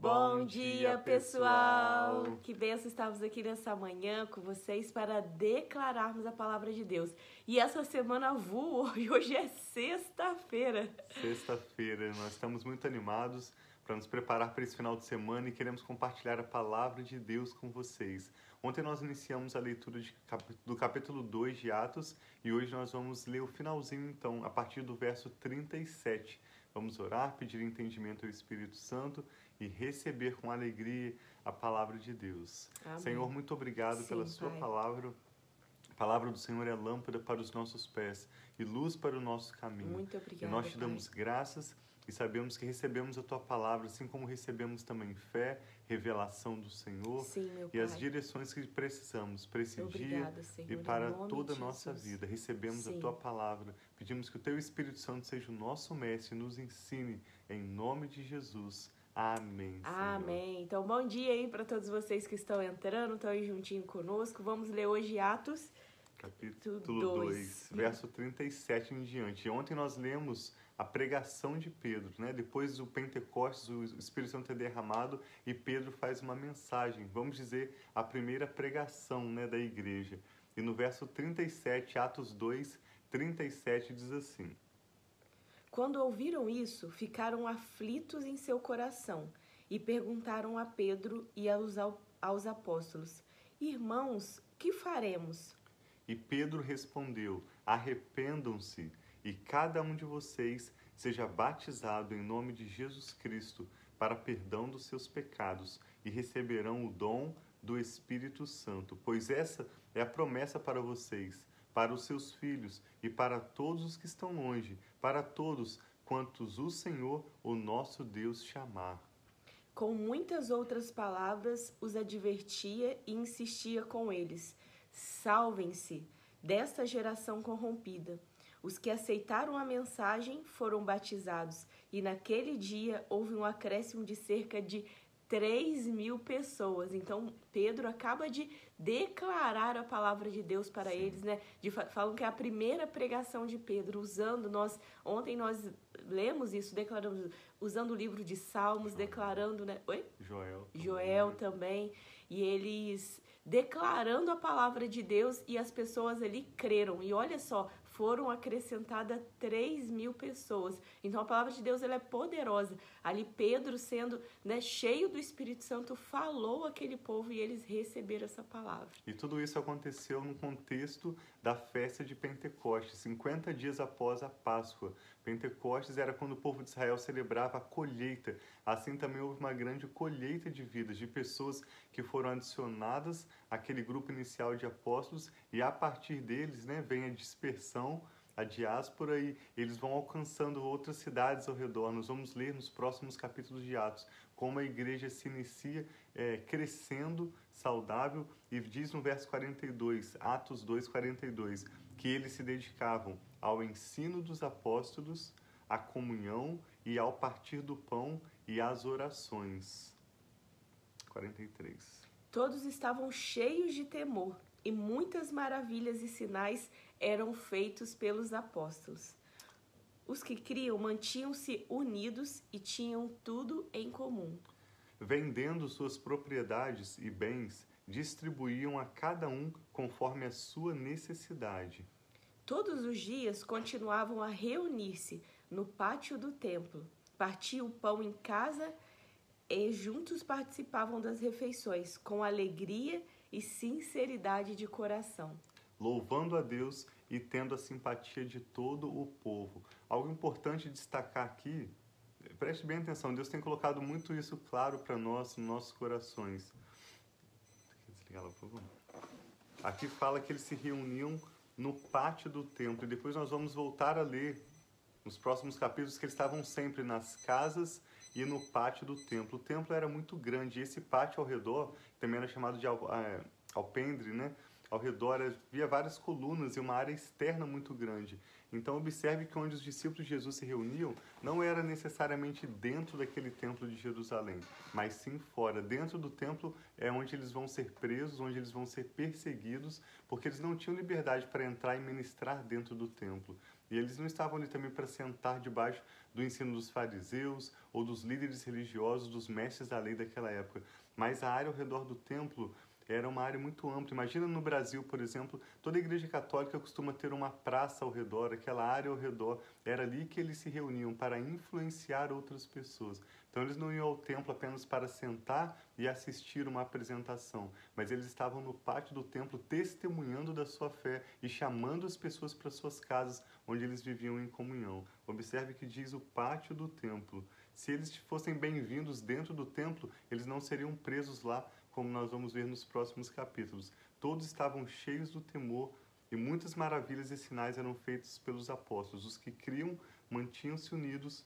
Bom dia, pessoal! Que benção estarmos aqui nessa manhã com vocês para declararmos a palavra de Deus. E essa semana voou e hoje é sexta-feira. Sexta-feira, nós estamos muito animados para nos preparar para esse final de semana e queremos compartilhar a palavra de Deus com vocês. Ontem nós iniciamos a leitura de, do capítulo 2 de Atos e hoje nós vamos ler o finalzinho, então, a partir do verso 37. Vamos orar, pedir entendimento ao Espírito Santo e receber com alegria a palavra de Deus. Amém. Senhor, muito obrigado Sim, pela Sua Pai. palavra. A palavra do Senhor é lâmpada para os nossos pés e luz para o nosso caminho. Muito E obrigada. nós te Pai. damos graças e sabemos que recebemos a tua palavra, assim como recebemos também fé, revelação do Senhor Sim, e as direções que precisamos para esse dia Senhor, e para toda a nossa vida. Recebemos Sim. a tua palavra. Pedimos que o teu Espírito Santo seja o nosso mestre e nos ensine em nome de Jesus. Amém. Senhor. Amém. Então, bom dia aí para todos vocês que estão entrando, estão aí juntinho conosco. Vamos ler hoje Atos. Capítulo dois. 2, verso 37 em diante. Ontem nós lemos a pregação de Pedro, né? Depois do Pentecostes, o Espírito Santo é derramado e Pedro faz uma mensagem, vamos dizer, a primeira pregação, né, da igreja. E no verso 37, Atos 2, 37 diz assim: Quando ouviram isso, ficaram aflitos em seu coração e perguntaram a Pedro e aos, aos apóstolos: Irmãos, que faremos? E Pedro respondeu: Arrependam-se e cada um de vocês seja batizado em nome de Jesus Cristo para perdão dos seus pecados e receberão o dom do Espírito Santo, pois essa é a promessa para vocês, para os seus filhos e para todos os que estão longe, para todos quantos o Senhor, o nosso Deus, chamar. Com muitas outras palavras, os advertia e insistia com eles: Salvem-se desta geração corrompida. Os que aceitaram a mensagem foram batizados, e naquele dia houve um acréscimo de cerca de 3 mil pessoas. Então, Pedro acaba de declarar a palavra de Deus para eles, né? De, fa- falam que é a primeira pregação de Pedro, usando nós. Ontem nós lemos isso, declaramos, usando o livro de Salmos, declarando, né? Oi? Joel. Joel também, e eles declarando a palavra de Deus e as pessoas ali creram. E olha só, foram acrescentadas 3 mil pessoas. Então a palavra de Deus ela é poderosa. Ali Pedro, sendo né, cheio do Espírito Santo, falou aquele povo e eles receberam essa palavra. E tudo isso aconteceu no contexto da festa de Pentecostes, 50 dias após a Páscoa. Pentecostes era quando o povo de Israel celebrava a colheita. Assim também houve uma grande colheita de vidas, de pessoas que foram adicionadas àquele grupo inicial de apóstolos, e a partir deles né, vem a dispersão, a diáspora, e eles vão alcançando outras cidades ao redor. Nós vamos ler nos próximos capítulos de Atos como a igreja se inicia é, crescendo, saudável, e diz no verso 42, Atos 2, 42, que eles se dedicavam ao ensino dos apóstolos, à comunhão e ao partir do pão e às orações. 43. Todos estavam cheios de temor e muitas maravilhas e sinais eram feitos pelos apóstolos. Os que criam mantinham-se unidos e tinham tudo em comum. Vendendo suas propriedades e bens, distribuíam a cada um conforme a sua necessidade. Todos os dias continuavam a reunir-se no pátio do templo, partiam o pão em casa e juntos participavam das refeições com alegria e sinceridade de coração. louvando a Deus e tendo a simpatia de todo o povo. Algo importante destacar aqui, preste bem atenção, Deus tem colocado muito isso claro para nós, nos nossos corações. Desligar lá, por favor. Aqui fala que eles se reuniam no pátio do templo, e depois nós vamos voltar a ler nos próximos capítulos que eles estavam sempre nas casas e no pátio do templo. O templo era muito grande, e esse pátio ao redor também era chamado de eh, alpendre, né? Ao redor havia várias colunas e uma área externa muito grande. Então observe que onde os discípulos de Jesus se reuniam não era necessariamente dentro daquele templo de Jerusalém, mas sim fora. Dentro do templo é onde eles vão ser presos, onde eles vão ser perseguidos, porque eles não tinham liberdade para entrar e ministrar dentro do templo. E eles não estavam ali também para sentar debaixo do ensino dos fariseus ou dos líderes religiosos, dos mestres da lei daquela época. Mas a área ao redor do templo era uma área muito ampla. Imagina no Brasil, por exemplo, toda igreja católica costuma ter uma praça ao redor, aquela área ao redor. Era ali que eles se reuniam para influenciar outras pessoas. Então eles não iam ao templo apenas para sentar e assistir uma apresentação, mas eles estavam no pátio do templo testemunhando da sua fé e chamando as pessoas para suas casas, onde eles viviam em comunhão. Observe que diz o pátio do templo. Se eles fossem bem-vindos dentro do templo, eles não seriam presos lá, como nós vamos ver nos próximos capítulos. Todos estavam cheios do temor e muitas maravilhas e sinais eram feitos pelos apóstolos. Os que criam mantinham-se unidos.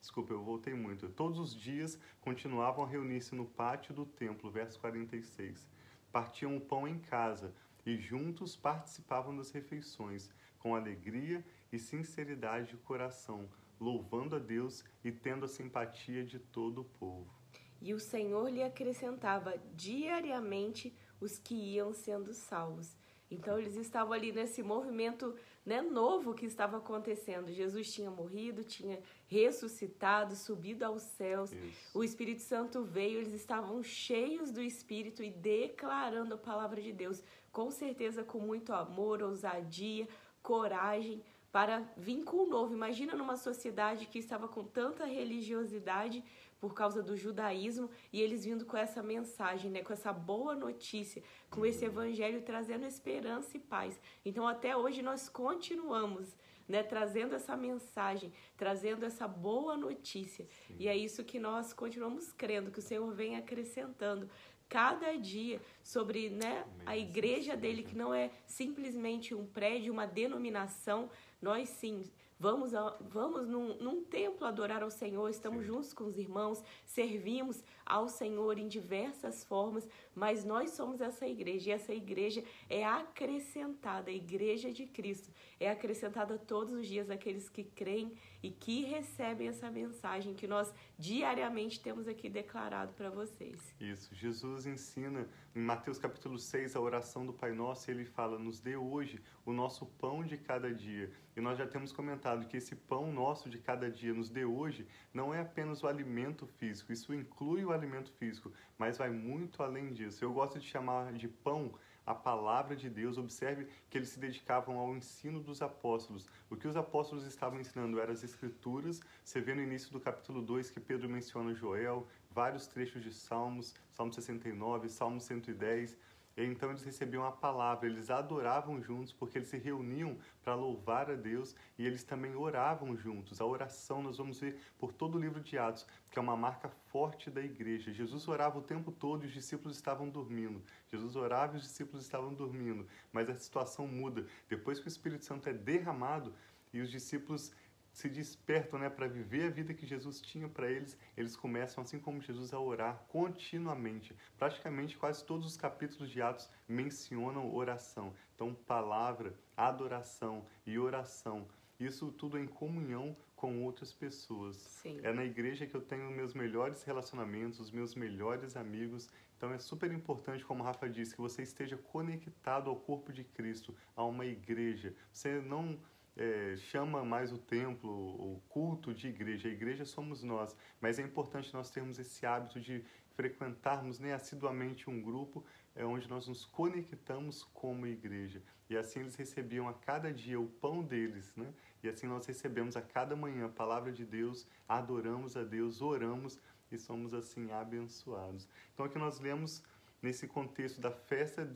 Desculpa, eu voltei muito. Todos os dias continuavam a reunir-se no pátio do templo, verso 46. Partiam o pão em casa e juntos participavam das refeições, com alegria e sinceridade de coração, louvando a Deus e tendo a simpatia de todo o povo. E o Senhor lhe acrescentava diariamente os que iam sendo salvos. Então eles estavam ali nesse movimento né, novo que estava acontecendo. Jesus tinha morrido, tinha ressuscitado, subido aos céus. Isso. O Espírito Santo veio, eles estavam cheios do Espírito e declarando a palavra de Deus, com certeza com muito amor, ousadia, coragem para vir com o novo. Imagina numa sociedade que estava com tanta religiosidade por causa do judaísmo e eles vindo com essa mensagem, né, com essa boa notícia, com esse evangelho trazendo esperança e paz. Então até hoje nós continuamos né, trazendo essa mensagem, trazendo essa boa notícia. Sim. E é isso que nós continuamos crendo, que o Senhor vem acrescentando cada dia sobre né, a igreja dele, que não é simplesmente um prédio, uma denominação. Nós sim Vamos, a, vamos num, num templo adorar ao Senhor, estamos Sim. juntos com os irmãos, servimos ao Senhor em diversas formas, mas nós somos essa igreja e essa igreja é acrescentada, a igreja de Cristo é acrescentada todos os dias àqueles que creem e que recebem essa mensagem que nós diariamente temos aqui declarado para vocês. Isso, Jesus ensina em Mateus capítulo 6 a oração do Pai Nosso, ele fala: "Nos dê hoje o nosso pão de cada dia". E nós já temos comentado que esse pão nosso de cada dia nos dê hoje não é apenas o alimento físico, isso inclui o alimento físico, mas vai muito além disso. Eu gosto de chamar de pão a palavra de Deus. Observe que eles se dedicavam ao ensino dos apóstolos. O que os apóstolos estavam ensinando eram as escrituras. Você vê no início do capítulo 2 que Pedro menciona Joel, vários trechos de Salmos, Salmo 69, Salmo 110. Então eles recebiam a palavra, eles adoravam juntos porque eles se reuniam para louvar a Deus e eles também oravam juntos. A oração nós vamos ver por todo o livro de Atos, que é uma marca forte da igreja. Jesus orava o tempo todo e os discípulos estavam dormindo. Jesus orava e os discípulos estavam dormindo, mas a situação muda. Depois que o Espírito Santo é derramado e os discípulos se despertam né, para viver a vida que Jesus tinha para eles, eles começam, assim como Jesus, a orar continuamente. Praticamente quase todos os capítulos de Atos mencionam oração. Então, palavra, adoração e oração. Isso tudo em comunhão com outras pessoas. Sim. É na igreja que eu tenho meus melhores relacionamentos, os meus melhores amigos. Então é super importante, como o Rafa disse, que você esteja conectado ao corpo de Cristo, a uma igreja. Você não é, chama mais o templo, o culto de igreja. A igreja somos nós, mas é importante nós termos esse hábito de frequentarmos né, assiduamente um grupo é, onde nós nos conectamos como igreja. E assim eles recebiam a cada dia o pão deles, né? E assim nós recebemos a cada manhã a palavra de Deus, adoramos a Deus, oramos e somos assim abençoados. Então aqui nós lemos nesse contexto da festa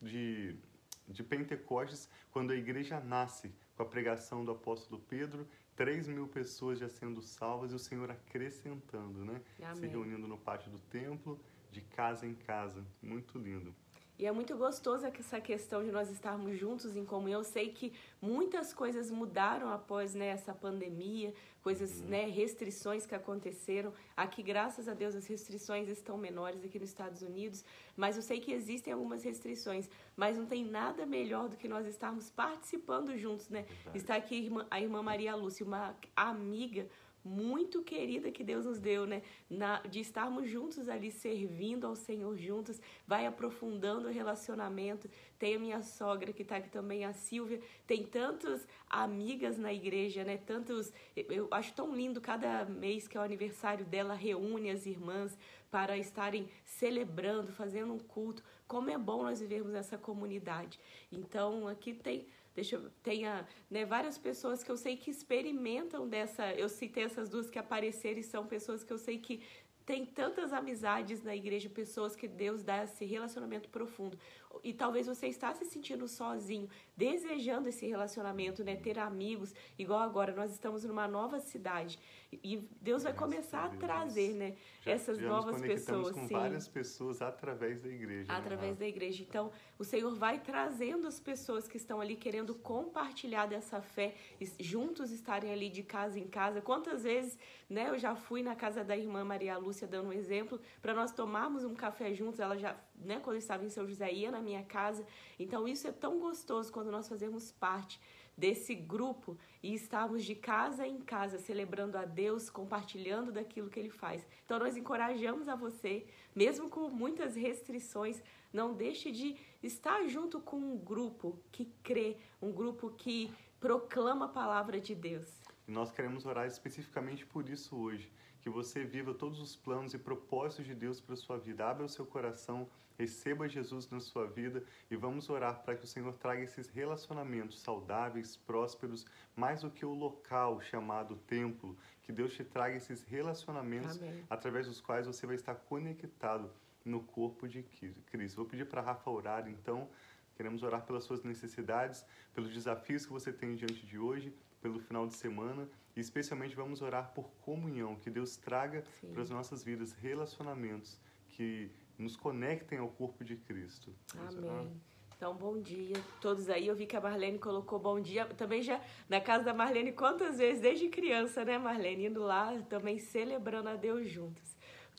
de, de Pentecostes, quando a igreja nasce, com a pregação do apóstolo Pedro, 3 mil pessoas já sendo salvas e o Senhor acrescentando, né? Amém. Se reunindo no pátio do templo, de casa em casa. Muito lindo. E é muito gostoso essa questão de nós estarmos juntos em comunhão. Eu sei que muitas coisas mudaram após né, essa pandemia, coisas, uhum. né, restrições que aconteceram. Aqui, graças a Deus, as restrições estão menores aqui nos Estados Unidos, mas eu sei que existem algumas restrições. Mas não tem nada melhor do que nós estarmos participando juntos, né? Está aqui a irmã, a irmã Maria Lúcia, uma amiga muito querida que Deus nos deu, né? Na, de estarmos juntos ali servindo ao Senhor juntos, vai aprofundando o relacionamento. Tem a minha sogra que está aqui também, a Silvia. Tem tantas amigas na igreja, né? Tantos. Eu acho tão lindo cada mês que é o aniversário dela, reúne as irmãs para estarem celebrando, fazendo um culto. Como é bom nós vivermos nessa comunidade. Então, aqui tem deixa eu, tenha né, várias pessoas que eu sei que experimentam dessa. Eu citei essas duas que apareceram e são pessoas que eu sei que tem tantas amizades na igreja, pessoas que Deus dá esse relacionamento profundo. E talvez você está se sentindo sozinho, desejando esse relacionamento, né? Ter amigos, igual agora nós estamos numa nova cidade e Deus vai começar a trazer, né, já, essas já novas pessoas, com sim. várias pessoas através da igreja. Né? Através né? da igreja. Então, o Senhor vai trazendo as pessoas que estão ali querendo compartilhar dessa fé, juntos estarem ali de casa em casa. Quantas vezes, né, eu já fui na casa da irmã Maria Lúcia dando um exemplo para nós tomarmos um café juntos. Ela já, né, quando estava em São José ia na minha casa. Então, isso é tão gostoso quando nós fazemos parte desse grupo e estarmos de casa em casa celebrando a Deus, compartilhando daquilo que Ele faz. Então nós encorajamos a você, mesmo com muitas restrições, não deixe de estar junto com um grupo que crê, um grupo que proclama a palavra de Deus. Nós queremos orar especificamente por isso hoje que você viva todos os planos e propósitos de Deus para a sua vida. Abra o seu coração, receba Jesus na sua vida e vamos orar para que o Senhor traga esses relacionamentos saudáveis, prósperos, mais do que o local chamado templo. Que Deus te traga esses relacionamentos Amém. através dos quais você vai estar conectado no corpo de Cristo. Vou pedir para Rafa orar, então. Queremos orar pelas suas necessidades, pelos desafios que você tem diante de hoje, pelo final de semana e especialmente vamos orar por comunhão, que Deus traga para as nossas vidas relacionamentos que nos conectem ao corpo de Cristo. Amém. Então, bom dia todos aí. Eu vi que a Marlene colocou bom dia. Também já na casa da Marlene, quantas vezes, desde criança, né, Marlene? Indo lá também celebrando a Deus juntos.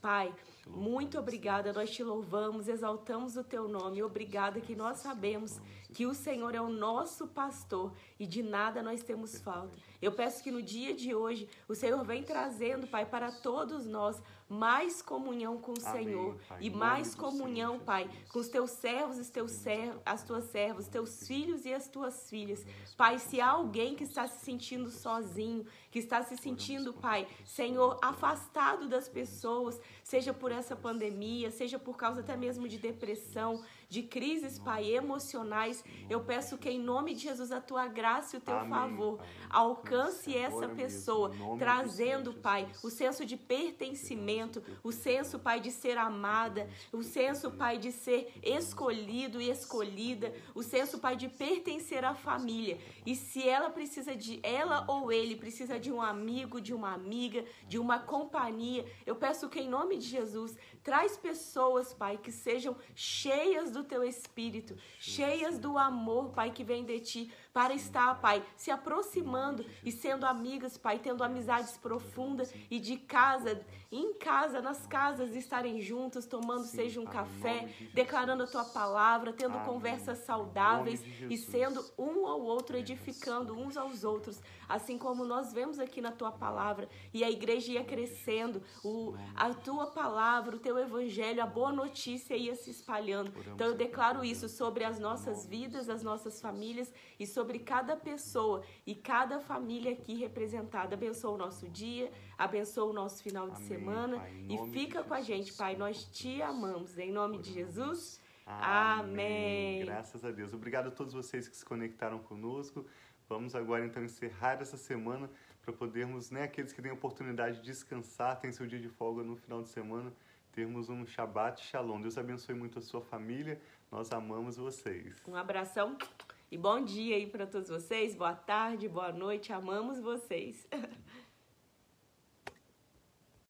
Pai, muito obrigada. Nós te louvamos, exaltamos o teu nome. Obrigada que nós sabemos que o Senhor é o nosso pastor e de nada nós temos falta. Eu peço que no dia de hoje o Senhor vem trazendo, Pai, para todos nós mais comunhão com o Amém, Senhor pai, e mais comunhão, Senhor, Pai, com os teus servos, os teus servos, as tuas servas, teus filhos e as tuas filhas. Pai, se há alguém que está se sentindo sozinho, que está se sentindo, Pai, Senhor, afastado das pessoas, seja por essa pandemia, seja por causa até mesmo de depressão, de crises, Pai, emocionais, eu peço que em nome de Jesus a tua graça e o teu Amém, favor pai. alcance essa pessoa, trazendo, Pai, o senso de pertencimento, o senso, Pai, de ser amada, o senso, Pai, de ser escolhido e escolhida, o senso, Pai, de pertencer à família. E se ela precisa de, ela ou ele precisa de um amigo, de uma amiga, de uma companhia, eu peço que em nome de Jesus Traz pessoas, Pai, que sejam cheias do teu espírito, cheias do amor, Pai, que vem de ti, para estar, Pai, se aproximando e sendo amigas, Pai, tendo amizades profundas e de casa, em casa, nas casas, estarem juntos, tomando seja um café, declarando a tua palavra, tendo conversas saudáveis e sendo um ao outro edificando uns aos outros, assim como nós vemos aqui na tua palavra e a igreja ia crescendo, o, a tua palavra, o teu evangelho, a boa notícia ia se espalhando. Então eu declaro isso sobre as nossas vidas, as nossas famílias e sobre sobre cada pessoa e cada família aqui representada. Abençoa o nosso dia, abençoa o nosso final de Amém, semana pai, e fica com a gente, Pai. Nós te amamos. Em nome de Jesus. Amém. Amém. Graças a Deus. Obrigado a todos vocês que se conectaram conosco. Vamos agora então encerrar essa semana para podermos, né, aqueles que têm a oportunidade de descansar, têm seu dia de folga no final de semana, termos um Shabbat Shalom. Deus abençoe muito a sua família. Nós amamos vocês. Um abração. E bom dia aí para todos vocês, boa tarde, boa noite, amamos vocês.